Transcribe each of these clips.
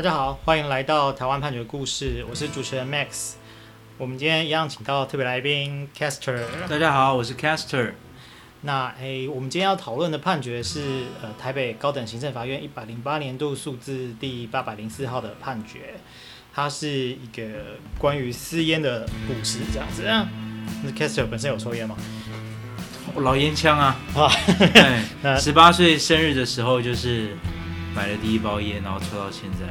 大家好，欢迎来到台湾判决故事，我是主持人 Max。我们今天一样请到特别来宾 Caster。大家好，我是 Caster。那诶，我们今天要讨论的判决是呃台北高等行政法院一百零八年度数字第八百零四号的判决，它是一个关于私烟的故事，这样子啊。那 Caster 本身有抽烟吗？我老烟枪啊！啊，对，十八岁生日的时候就是。买了第一包烟，然后抽到现在。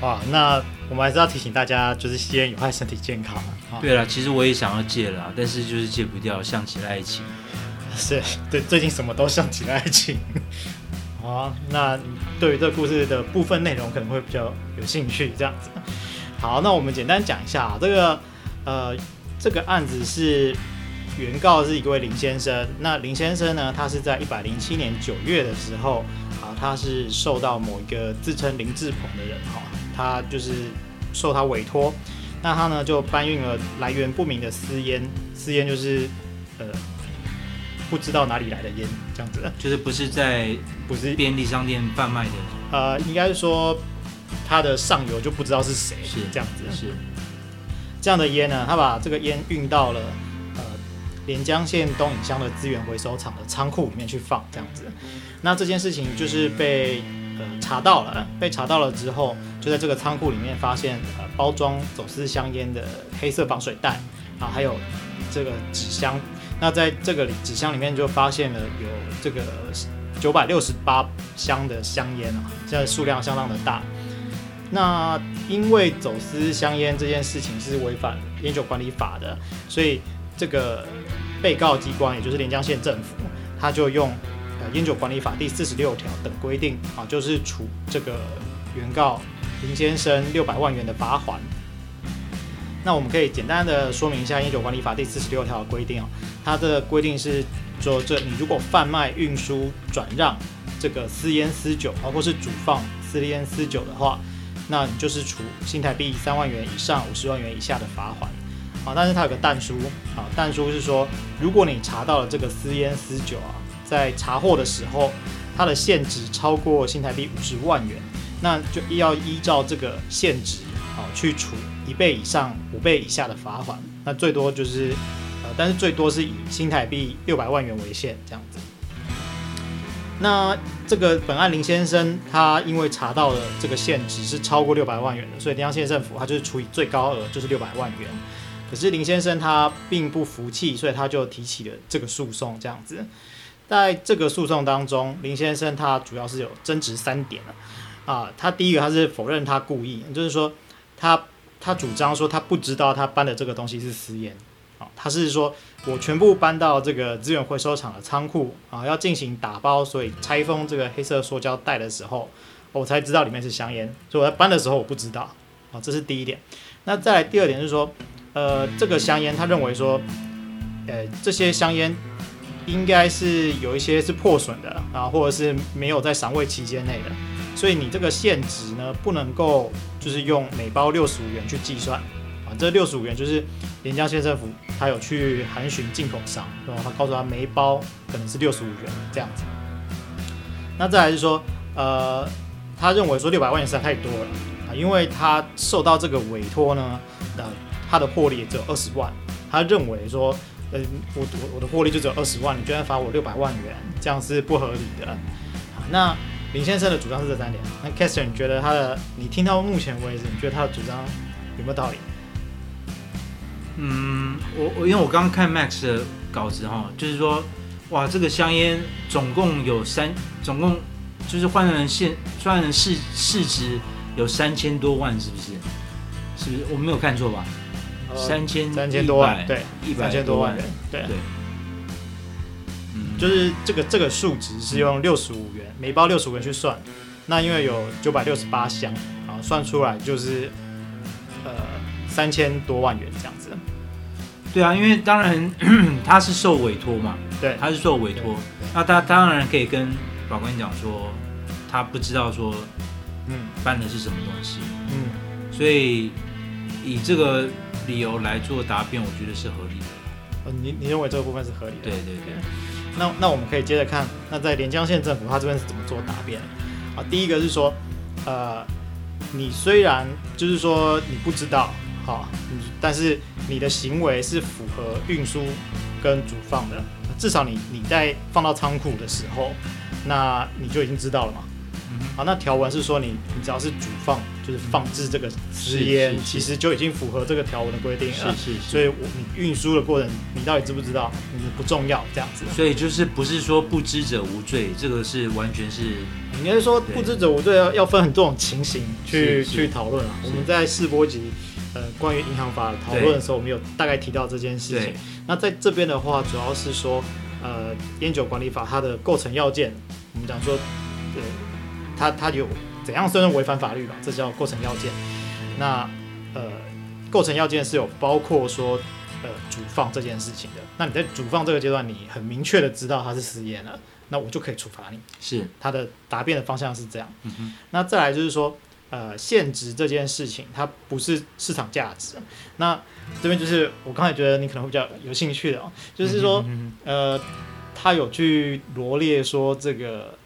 哇，那我们还是要提醒大家，就是吸烟有害身体健康。对了，其实我也想要戒了，但是就是戒不掉，像极了爱情。是，对，最近什么都像极了爱情。好，那对于这个故事的部分内容可能会比较有兴趣，这样子。好，那我们简单讲一下这个，呃，这个案子是。原告是一位林先生，那林先生呢，他是在一百零七年九月的时候，啊，他是受到某一个自称林志鹏的人，哈，他就是受他委托，那他呢就搬运了来源不明的私烟，私烟就是呃不知道哪里来的烟，这样子，就是不是在不是。便利商店贩卖的，呃，应该是说他的上游就不知道是谁，是这样子，是这样的烟呢，他把这个烟运到了。连江县东引乡的资源回收厂的仓库里面去放这样子，那这件事情就是被查到了，被查到了之后，就在这个仓库里面发现呃包装走私香烟的黑色防水袋啊，还有这个纸箱。那在这个纸箱里面就发现了有这个九百六十八箱的香烟啊，现在数量相当的大。那因为走私香烟这件事情是违反烟酒管理法的，所以这个。被告机关也就是连江县政府，他就用呃烟酒管理法第四十六条等规定啊，就是处这个原告林先生六百万元的罚锾。那我们可以简单的说明一下烟酒管理法第四十六条的规定啊，它的规定是说，这你如果贩卖、运输、转让这个私烟私酒，包括是主放私烟私酒的话，那你就是处新台币三万元以上五十万元以下的罚锾。啊，但是它有个但书啊，但书是说，如果你查到了这个私烟私酒啊，在查获的时候，它的现值超过新台币五十万元，那就要依照这个现值啊去处一倍以上五倍以下的罚款，那最多就是呃，但是最多是以新台币六百万元为限这样子。那这个本案林先生他因为查到了这个限值是超过六百万元的，所以连江县政府他就是处以最高额就是六百万元。可是林先生他并不服气，所以他就提起了这个诉讼。这样子，在这个诉讼当中，林先生他主要是有争执三点啊。啊他第一个他是否认他故意，就是说他他主张说他不知道他搬的这个东西是私烟啊。他是说我全部搬到这个资源回收厂的仓库啊，要进行打包，所以拆封这个黑色塑胶袋的时候，我才知道里面是香烟。所以我在搬的时候我不知道啊，这是第一点。那再来第二点就是说。呃，这个香烟，他认为说，呃，这些香烟应该是有一些是破损的啊，或者是没有在赏味期间内的，所以你这个现值呢，不能够就是用每包六十五元去计算啊，这六十五元就是连江县政府他有去函询进口商，然后他告诉他每一包可能是六十五元这样子。那再来是说，呃，他认为说六百万元实在太多了啊，因为他受到这个委托呢，呃。他的获利也只有二十万，他认为说，呃，我我我的获利就只有二十万，你居然罚我六百万元，这样是不合理的。好，那林先生的主张是这三点。那 c a s t e r 你觉得他的，你听到目前为止，你觉得他的主张有没有道理？嗯，我我因为我刚刚看 Max 的稿子哈，就是说，哇，这个香烟总共有三，总共就是换成现换成市市值有三千多万，是不是？是不是我没有看错吧？三千三千多万，对，一百千多万人，对对，嗯，就是这个这个数值是用六十五元、嗯、每包六十五元去算，那因为有九百六十八箱，啊，算出来就是呃三千多万元这样子。对啊，因为当然他是受委托嘛，对，他是受委托，那他当然可以跟法官讲说，他不知道说，嗯，办的是什么东西，嗯，所以以这个。理由来做答辩，我觉得是合理的。呃，你你认为这个部分是合理的？对对对。那那我们可以接着看，那在连江县政府他这边是怎么做答辩？啊，第一个是说，呃，你虽然就是说你不知道，好，但是你的行为是符合运输跟煮放的，至少你你在放到仓库的时候，那你就已经知道了嘛。好，那条文是说你你只要是主放，就是放置这个食烟，其实就已经符合这个条文的规定了。是是，是。所以我你运输的过程，你到底知不知道，你不重要这样子。所以就是不是说不知者无罪，这个是完全是。应该是说不知者无罪要要分很多种情形去去讨论啊。我们在试播集呃关于银行法讨论的时候，我们有大概提到这件事情。那在这边的话，主要是说呃烟酒管理法它的构成要件，我们讲说对。它它有怎样算是违反法律吧？这叫构成要件。那呃，构成要件是有包括说呃主放这件事情的。那你在主放这个阶段，你很明确的知道他是私烟了，那我就可以处罚你。是他的答辩的方向是这样。那再来就是说呃现值这件事情，它不是市场价值。那这边就是我刚才觉得你可能会比较有兴趣的哦，就是说呃，他有去罗列说这个。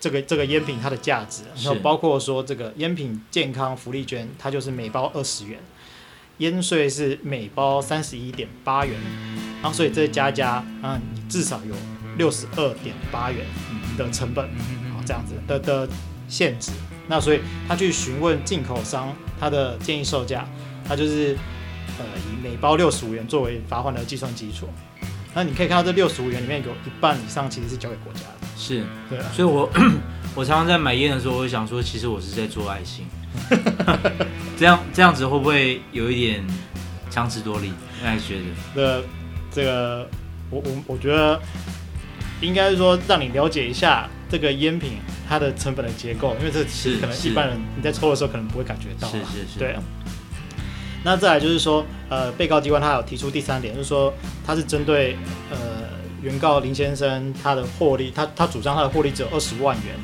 这个这个烟品它的价值，然后包括说这个烟品健康福利券，它就是每包二十元，烟税是每包三十一点八元，然后所以这加加，嗯，你至少有六十二点八元的成本，好这样子的的限制。那所以他去询问进口商，他的建议售价，他就是呃以每包六十五元作为罚款的计算基础。那你可以看到这六十五元里面有一半以上其实是交给国家的。是，对啊，所以我我常常在买烟的时候，我会想说，其实我是在做爱心，这样这样子会不会有一点强词夺理？那你觉得？这这个，我我我觉得应该是说让你了解一下这个烟品它的成本的结构，因为这其实可能一般人你在抽的时候可能不会感觉到，是是是，对啊。那再来就是说，呃，被告机关他有提出第三点，就是说他是针对呃。原告林先生他的获利，他他主张他的获利只有二十万元，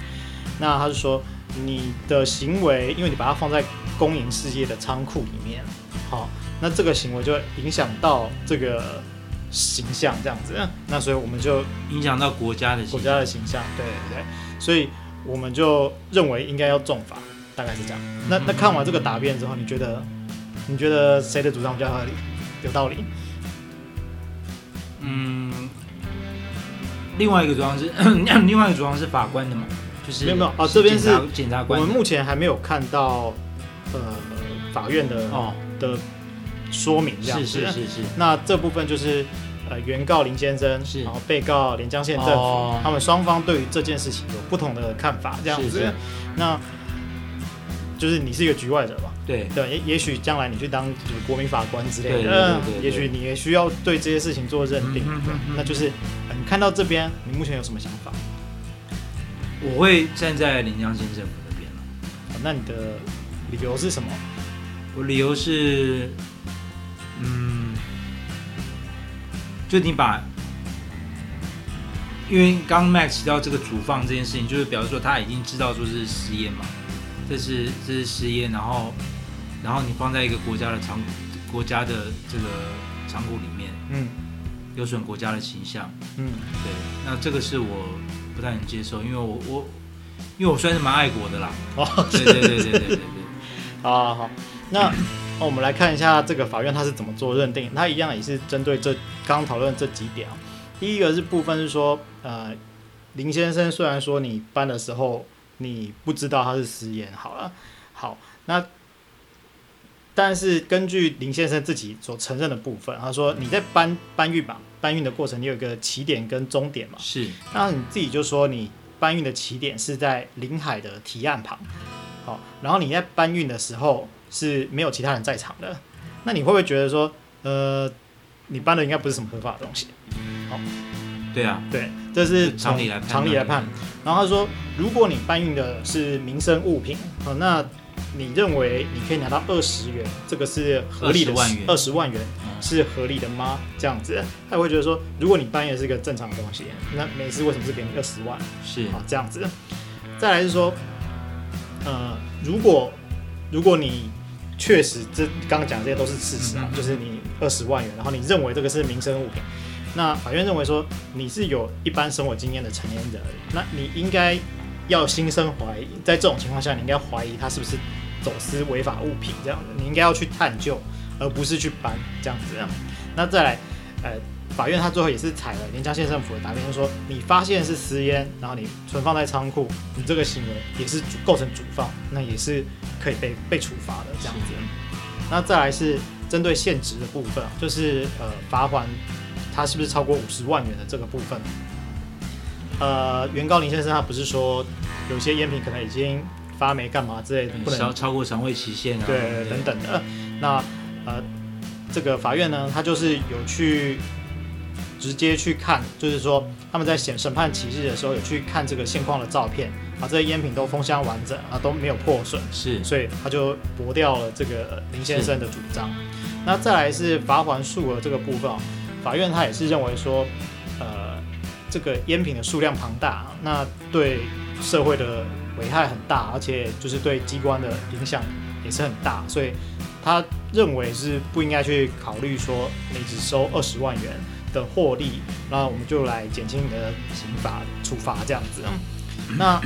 那他就说你的行为，因为你把它放在公营事业的仓库里面，好，那这个行为就影响到这个形象这样子，那所以我们就影响到国家的国家的形象，对对对，所以我们就认为应该要重罚，大概是这样。那那看完这个答辩之后，你觉得你觉得谁的主张比较合理，有道理？嗯。另外一个主张是，另外一个主张是法官的嘛，就是没有没有啊，这边是检察官。我们目前还没有看到呃法院的哦的说明这样。是是是是。那这部分就是呃原告林先生，是然后被告连江县政府，哦、他们双方对于这件事情有不同的看法这样子。是是那就是你是一个局外者吧？对对，也也许将来你去当国民法官之类的，对对对对对，也许你也需要对这些事情做认定。嗯、哼哼哼，那就是你看到这边，你目前有什么想法？我会站在林江县政府那边了、哦。那你的理由是什么？我理由是，嗯，就你把，因为刚 Max 提到这个主放这件事情，就是表示说他已经知道说是实验嘛，这是这是实验，然后。然后你放在一个国家的仓，国家的这个仓库里面，嗯，有损国家的形象，嗯，对，那这个是我不太能接受，因为我我，因为我算是蛮爱国的啦，哦，对对对对对对对，好好好，那我们来看一下这个法院他是怎么做认定，他一样也是针对这刚刚讨论这几点。啊，第一个是部分是说，呃，林先生虽然说你搬的时候你不知道他是食言，好了，好，那。但是根据林先生自己所承认的部分，他说你在搬搬运吧，搬运的过程你有一个起点跟终点嘛？是。那你自己就说你搬运的起点是在临海的堤岸旁，好，然后你在搬运的时候是没有其他人在场的，那你会不会觉得说，呃，你搬的应该不是什么合法的东西？好，对啊，对，这是常理来常理来判。然后他说，如果你搬运的是民生物品，好，那。你认为你可以拿到二十元，这个是合理的？二十万元，二十万元是合理的吗？这样子，他会觉得说，如果你半夜是一个正常的东西，那每次为什么是给你二十万？是啊，这样子。再来是说，呃，如果如果你确实这刚刚讲的这些都是事实啊，就是你二十万元，然后你认为这个是民生物品，那法院认为说你是有一般生活经验的成年人，那你应该要心生怀疑，在这种情况下，你应该怀疑他是不是走私违法物品这样的，你应该要去探究，而不是去搬这样子。那再来，呃，法院他最后也是采了连江县政府的答辩，就是说你发现是私烟，然后你存放在仓库，你这个行为也是构成主放，那也是可以被被处罚的这样子。那再来是针对现值的部分，就是呃罚款，他是不是超过五十万元的这个部分？呃，原告林先生他不是说有些烟品可能已经发霉干嘛之类的，不能超超过常会期限啊，对，对等等的。那呃，这个法院呢，他就是有去直接去看，就是说他们在审审判期日的时候有去看这个现况的照片，啊，这些烟品都封箱完整啊，都没有破损，是，所以他就驳掉了这个林先生的主张。那再来是罚还数额这个部分啊，法院他也是认为说，呃。这个烟品的数量庞大，那对社会的危害很大，而且就是对机关的影响也是很大，所以他认为是不应该去考虑说你只收二十万元的获利，那我们就来减轻你的刑罚处罚这样子。那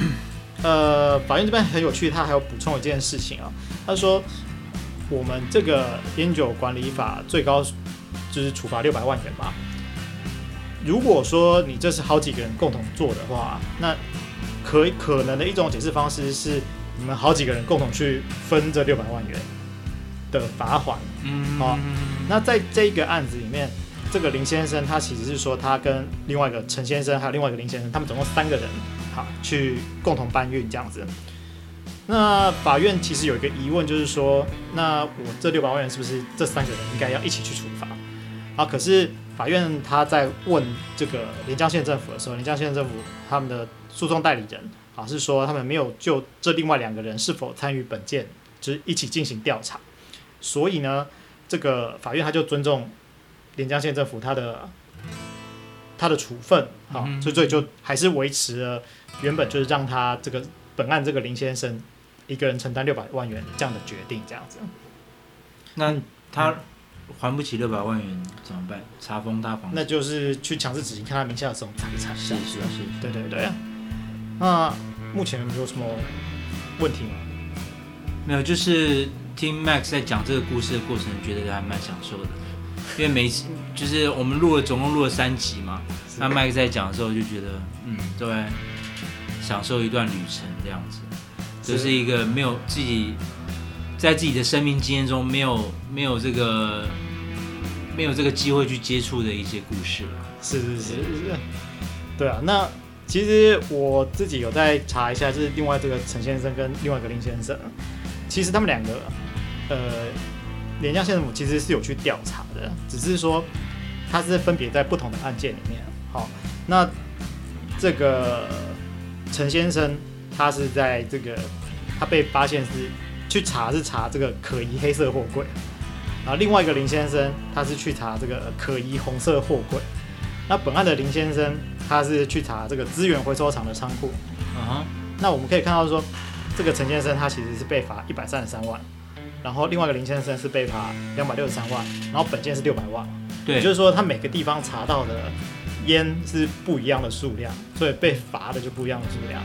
呃，法院这边很有趣，他还有补充一件事情啊，他说我们这个烟酒管理法最高就是处罚六百万元嘛。如果说你这是好几个人共同做的话，那可可能的一种解释方式是，你们好几个人共同去分这六百万元的罚款。嗯，好，那在这一个案子里面，这个林先生他其实是说他跟另外一个陈先生还有另外一个林先生，他们总共三个人，好，去共同搬运这样子。那法院其实有一个疑问，就是说，那我这六百万元是不是这三个人应该要一起去处罚？啊，可是。法院他在问这个连江县政府的时候，连江县政府他们的诉讼代理人啊是说他们没有就这另外两个人是否参与本件，就是一起进行调查，所以呢，这个法院他就尊重连江县政府他的他的处分啊，所以所以就还是维持了原本就是让他这个本案这个林先生一个人承担六百万元这样的决定这样子。那他。还不起六百万元怎么办？查封他房子，那就是去强制执行，看他名下的这种财产。是是是，对对对。那目前有没有什么问题吗？没有，就是听 Max 在讲这个故事的过程，觉得还蛮享受的。因为每次就是我们录了总共录了三集嘛，那 Max 在讲的时候就觉得，嗯，对，享受一段旅程这样子，就是一个没有自己。在自己的生命经验中，没有没有这个没有这个机会去接触的一些故事。是是是是，对啊。那其实我自己有在查一下，就是另外这个陈先生跟另外一个林先生，其实他们两个，呃，连江县政府其实是有去调查的，只是说他是分别在不同的案件里面。好，那这个陈先生他是在这个他被发现是。去查是查这个可疑黑色货柜，然后另外一个林先生他是去查这个可疑红色货柜。那本案的林先生他是去查这个资源回收厂的仓库。嗯哼。那我们可以看到说，这个陈先生他其实是被罚一百三十三万，然后另外一个林先生是被罚两百六十三万，然后本件是六百万。对。也就是说，他每个地方查到的烟是不一样的数量，所以被罚的就不一样的数量。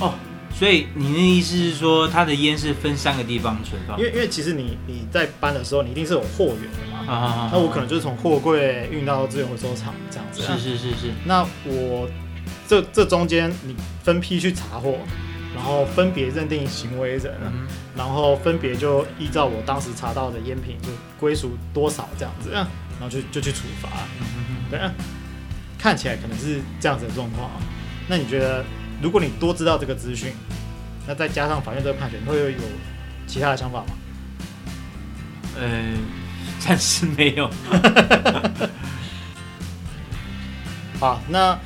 哦。所以你的意思是说，他的烟是分三个地方存放？因为因为其实你你在搬的时候，你一定是有货源的嘛。啊啊啊！那我可能就是从货柜运到资源回收厂这样子。是是是是。那我这这中间你分批去查货，然后分别认定行为人，嗯、然后分别就依照我当时查到的烟品就归属多少这样子，然后就就去处罚。嗯、对，看起来可能是这样子的状况。那你觉得？如果你多知道这个资讯，那再加上法院这个判决，你会有其他的想法吗？呃，暂时没有。好，那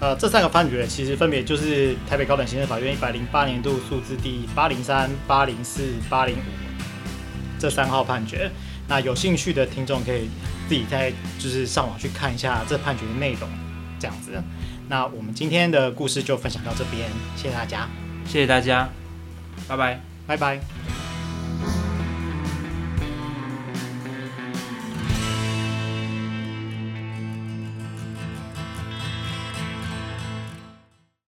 呃，这三个判决其实分别就是台北高等行政法院一百零八年度数字第八零三、八零四、八零五这三号判决。那有兴趣的听众可以自己再就是上网去看一下这判决的内容，这样子。那我们今天的故事就分享到这边，谢谢大家，谢谢大家，拜拜，拜拜。